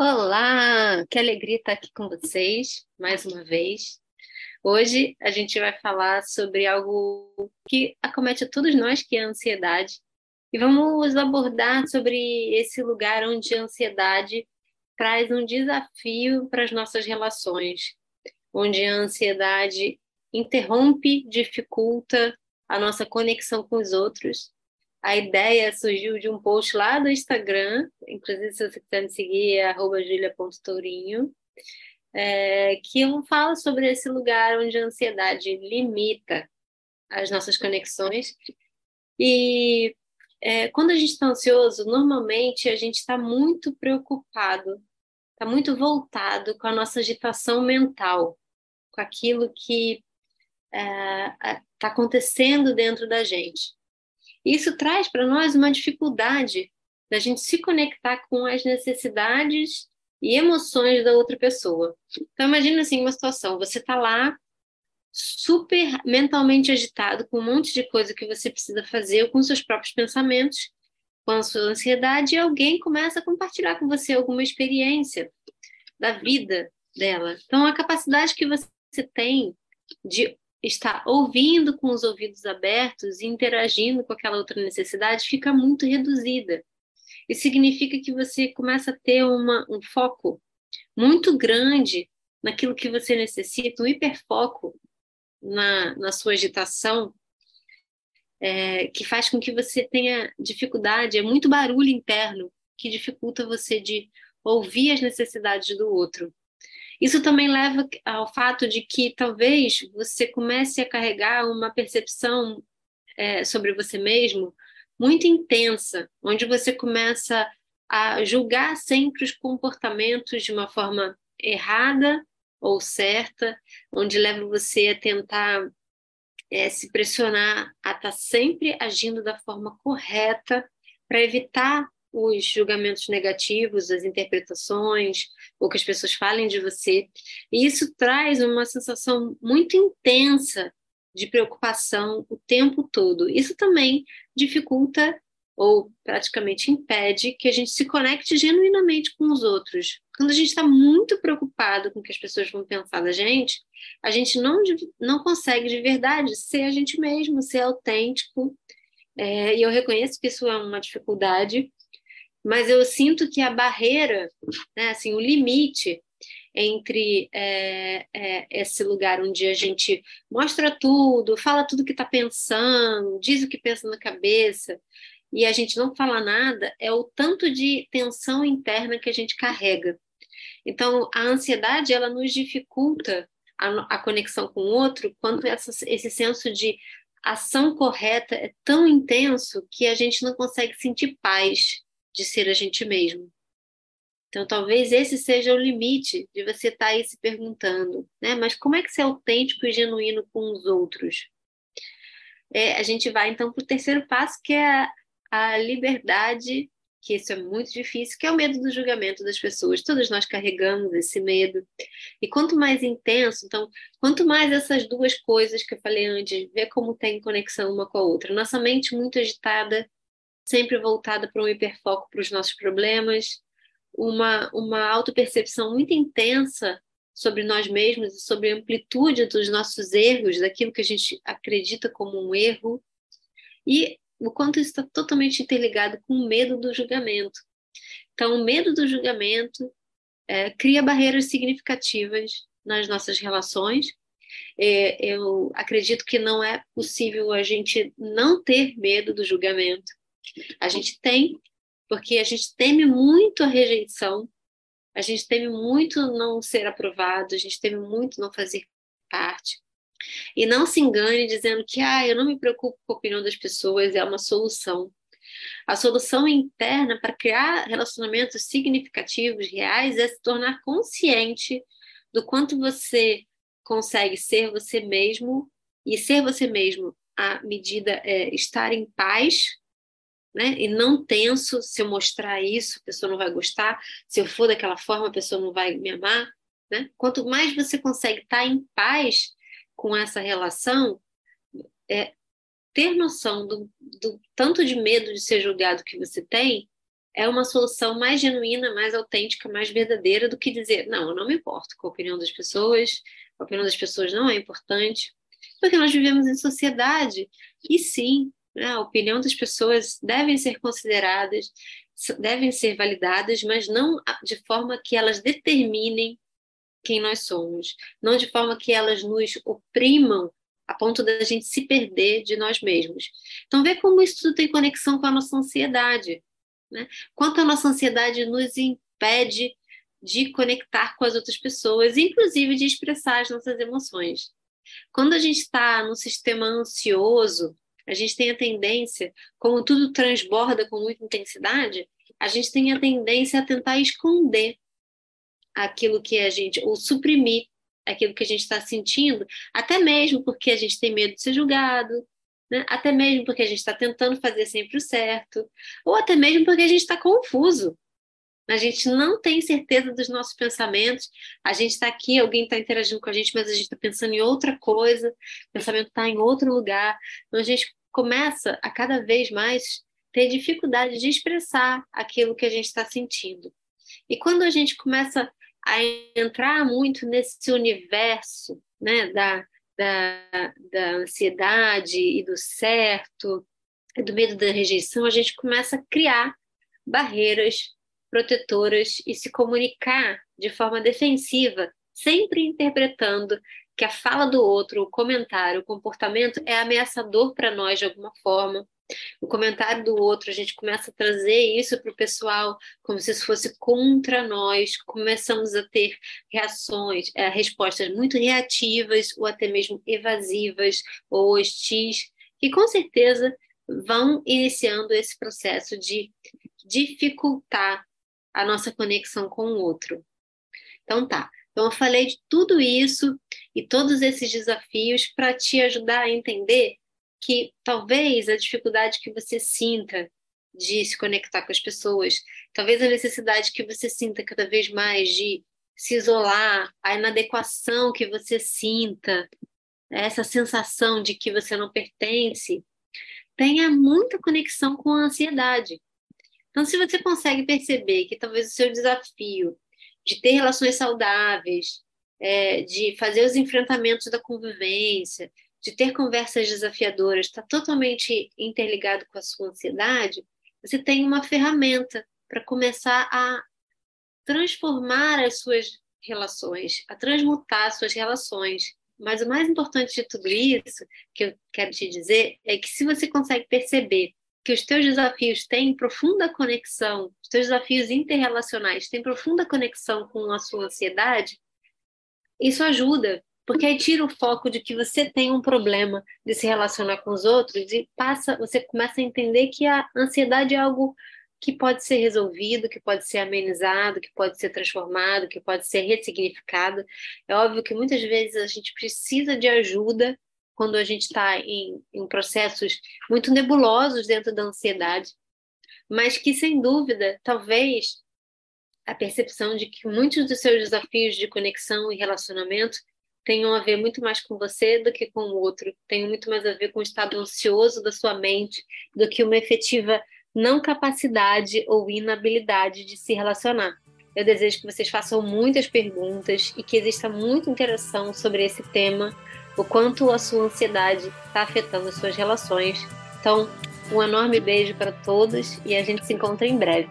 Olá, que alegria estar aqui com vocês mais uma vez. Hoje a gente vai falar sobre algo que acomete a todos nós, que é a ansiedade. E vamos abordar sobre esse lugar onde a ansiedade traz um desafio para as nossas relações, onde a ansiedade interrompe, dificulta a nossa conexão com os outros a ideia surgiu de um post lá do Instagram, inclusive se você quiser me seguir, é julia.tourinho, é, que eu falo sobre esse lugar onde a ansiedade limita as nossas conexões. E é, quando a gente está ansioso, normalmente a gente está muito preocupado, está muito voltado com a nossa agitação mental, com aquilo que está é, acontecendo dentro da gente. Isso traz para nós uma dificuldade da gente se conectar com as necessidades e emoções da outra pessoa. Então, imagina assim uma situação: você está lá super mentalmente agitado, com um monte de coisa que você precisa fazer, com seus próprios pensamentos, com a sua ansiedade, e alguém começa a compartilhar com você alguma experiência da vida dela. Então, a capacidade que você tem de está ouvindo com os ouvidos abertos e interagindo com aquela outra necessidade fica muito reduzida. Isso significa que você começa a ter uma, um foco muito grande naquilo que você necessita, um hiperfoco na, na sua agitação, é, que faz com que você tenha dificuldade, é muito barulho interno que dificulta você de ouvir as necessidades do outro. Isso também leva ao fato de que talvez você comece a carregar uma percepção é, sobre você mesmo muito intensa, onde você começa a julgar sempre os comportamentos de uma forma errada ou certa, onde leva você a tentar é, se pressionar a estar tá sempre agindo da forma correta para evitar os julgamentos negativos, as interpretações, ou que as pessoas falem de você. E isso traz uma sensação muito intensa de preocupação o tempo todo. Isso também dificulta ou praticamente impede que a gente se conecte genuinamente com os outros. Quando a gente está muito preocupado com o que as pessoas vão pensar da gente, a gente não, não consegue de verdade ser a gente mesmo, ser autêntico. É, e eu reconheço que isso é uma dificuldade, mas eu sinto que a barreira, né, assim, o limite entre é, é, esse lugar onde a gente mostra tudo, fala tudo que está pensando, diz o que pensa na cabeça, e a gente não fala nada, é o tanto de tensão interna que a gente carrega. Então, a ansiedade, ela nos dificulta a, a conexão com o outro quando essa, esse senso de ação correta é tão intenso que a gente não consegue sentir paz de ser a gente mesmo. Então, talvez esse seja o limite de você estar tá aí se perguntando, né? Mas como é que você é autêntico e genuíno com os outros? É, a gente vai então para o terceiro passo, que é a, a liberdade, que isso é muito difícil, que é o medo do julgamento das pessoas. Todos nós carregamos esse medo. E quanto mais intenso, então, quanto mais essas duas coisas que eu falei antes, ver como tem conexão uma com a outra. Nossa mente muito agitada sempre voltada para um hiperfoco para os nossos problemas, uma, uma autopercepção muito intensa sobre nós mesmos e sobre a amplitude dos nossos erros, daquilo que a gente acredita como um erro, e o quanto isso está totalmente interligado com o medo do julgamento. Então, o medo do julgamento é, cria barreiras significativas nas nossas relações. É, eu acredito que não é possível a gente não ter medo do julgamento, a gente tem, porque a gente teme muito a rejeição, a gente teme muito não ser aprovado, a gente teme muito não fazer parte. E não se engane dizendo que ah, eu não me preocupo com a opinião das pessoas, é uma solução. A solução interna para criar relacionamentos significativos, reais, é se tornar consciente do quanto você consegue ser você mesmo e ser você mesmo à medida é estar em paz né? E não tenso, se eu mostrar isso, a pessoa não vai gostar, se eu for daquela forma, a pessoa não vai me amar, né? Quanto mais você consegue estar em paz com essa relação, é, ter noção do, do tanto de medo de ser julgado que você tem, é uma solução mais genuína, mais autêntica, mais verdadeira do que dizer, não, eu não me importo com a opinião das pessoas, a opinião das pessoas não é importante, porque nós vivemos em sociedade e sim, né, a opinião das pessoas devem ser consideradas, devem ser validadas, mas não de forma que elas determinem quem nós somos, não de forma que elas nos oprimam a ponto da gente se perder de nós mesmos. Então, vê como isso tudo tem conexão com a nossa ansiedade. Né? Quanto a nossa ansiedade nos impede de conectar com as outras pessoas, inclusive de expressar as nossas emoções. Quando a gente está no sistema ansioso, a gente tem a tendência, como tudo transborda com muita intensidade, a gente tem a tendência a tentar esconder aquilo que a gente, ou suprimir aquilo que a gente está sentindo, até mesmo porque a gente tem medo de ser julgado, né? até mesmo porque a gente está tentando fazer sempre o certo, ou até mesmo porque a gente está confuso. A gente não tem certeza dos nossos pensamentos. A gente está aqui, alguém está interagindo com a gente, mas a gente está pensando em outra coisa, o pensamento está em outro lugar. Então a gente começa a cada vez mais ter dificuldade de expressar aquilo que a gente está sentindo. E quando a gente começa a entrar muito nesse universo né, da, da, da ansiedade e do certo, do medo da rejeição, a gente começa a criar barreiras protetoras e se comunicar de forma defensiva, sempre interpretando que a fala do outro, o comentário, o comportamento é ameaçador para nós de alguma forma, o comentário do outro, a gente começa a trazer isso para o pessoal como se isso fosse contra nós, começamos a ter reações, é, respostas muito reativas ou até mesmo evasivas ou hostis, que com certeza vão iniciando esse processo de dificultar a nossa conexão com o outro. Então tá. Então eu falei de tudo isso e todos esses desafios para te ajudar a entender que talvez a dificuldade que você sinta de se conectar com as pessoas, talvez a necessidade que você sinta cada vez mais de se isolar, a inadequação que você sinta, essa sensação de que você não pertence, tenha muita conexão com a ansiedade. Então, se você consegue perceber que talvez o seu desafio de ter relações saudáveis, é, de fazer os enfrentamentos da convivência, de ter conversas desafiadoras está totalmente interligado com a sua ansiedade, você tem uma ferramenta para começar a transformar as suas relações, a transmutar as suas relações. Mas o mais importante de tudo isso, que eu quero te dizer, é que se você consegue perceber que os teus desafios têm profunda conexão, os teus desafios interrelacionais têm profunda conexão com a sua ansiedade, isso ajuda porque aí tira o foco de que você tem um problema de se relacionar com os outros e passa, você começa a entender que a ansiedade é algo que pode ser resolvido, que pode ser amenizado, que pode ser transformado, que pode ser ressignificado. É óbvio que muitas vezes a gente precisa de ajuda quando a gente está em, em processos muito nebulosos dentro da ansiedade, mas que, sem dúvida, talvez a percepção de que muitos dos seus desafios de conexão e relacionamento tenham a ver muito mais com você do que com o outro, tenham muito mais a ver com o estado ansioso da sua mente do que uma efetiva não capacidade ou inabilidade de se relacionar. Eu desejo que vocês façam muitas perguntas e que exista muita interação sobre esse tema, o quanto a sua ansiedade está afetando as suas relações. Então, um enorme beijo para todos e a gente se encontra em breve.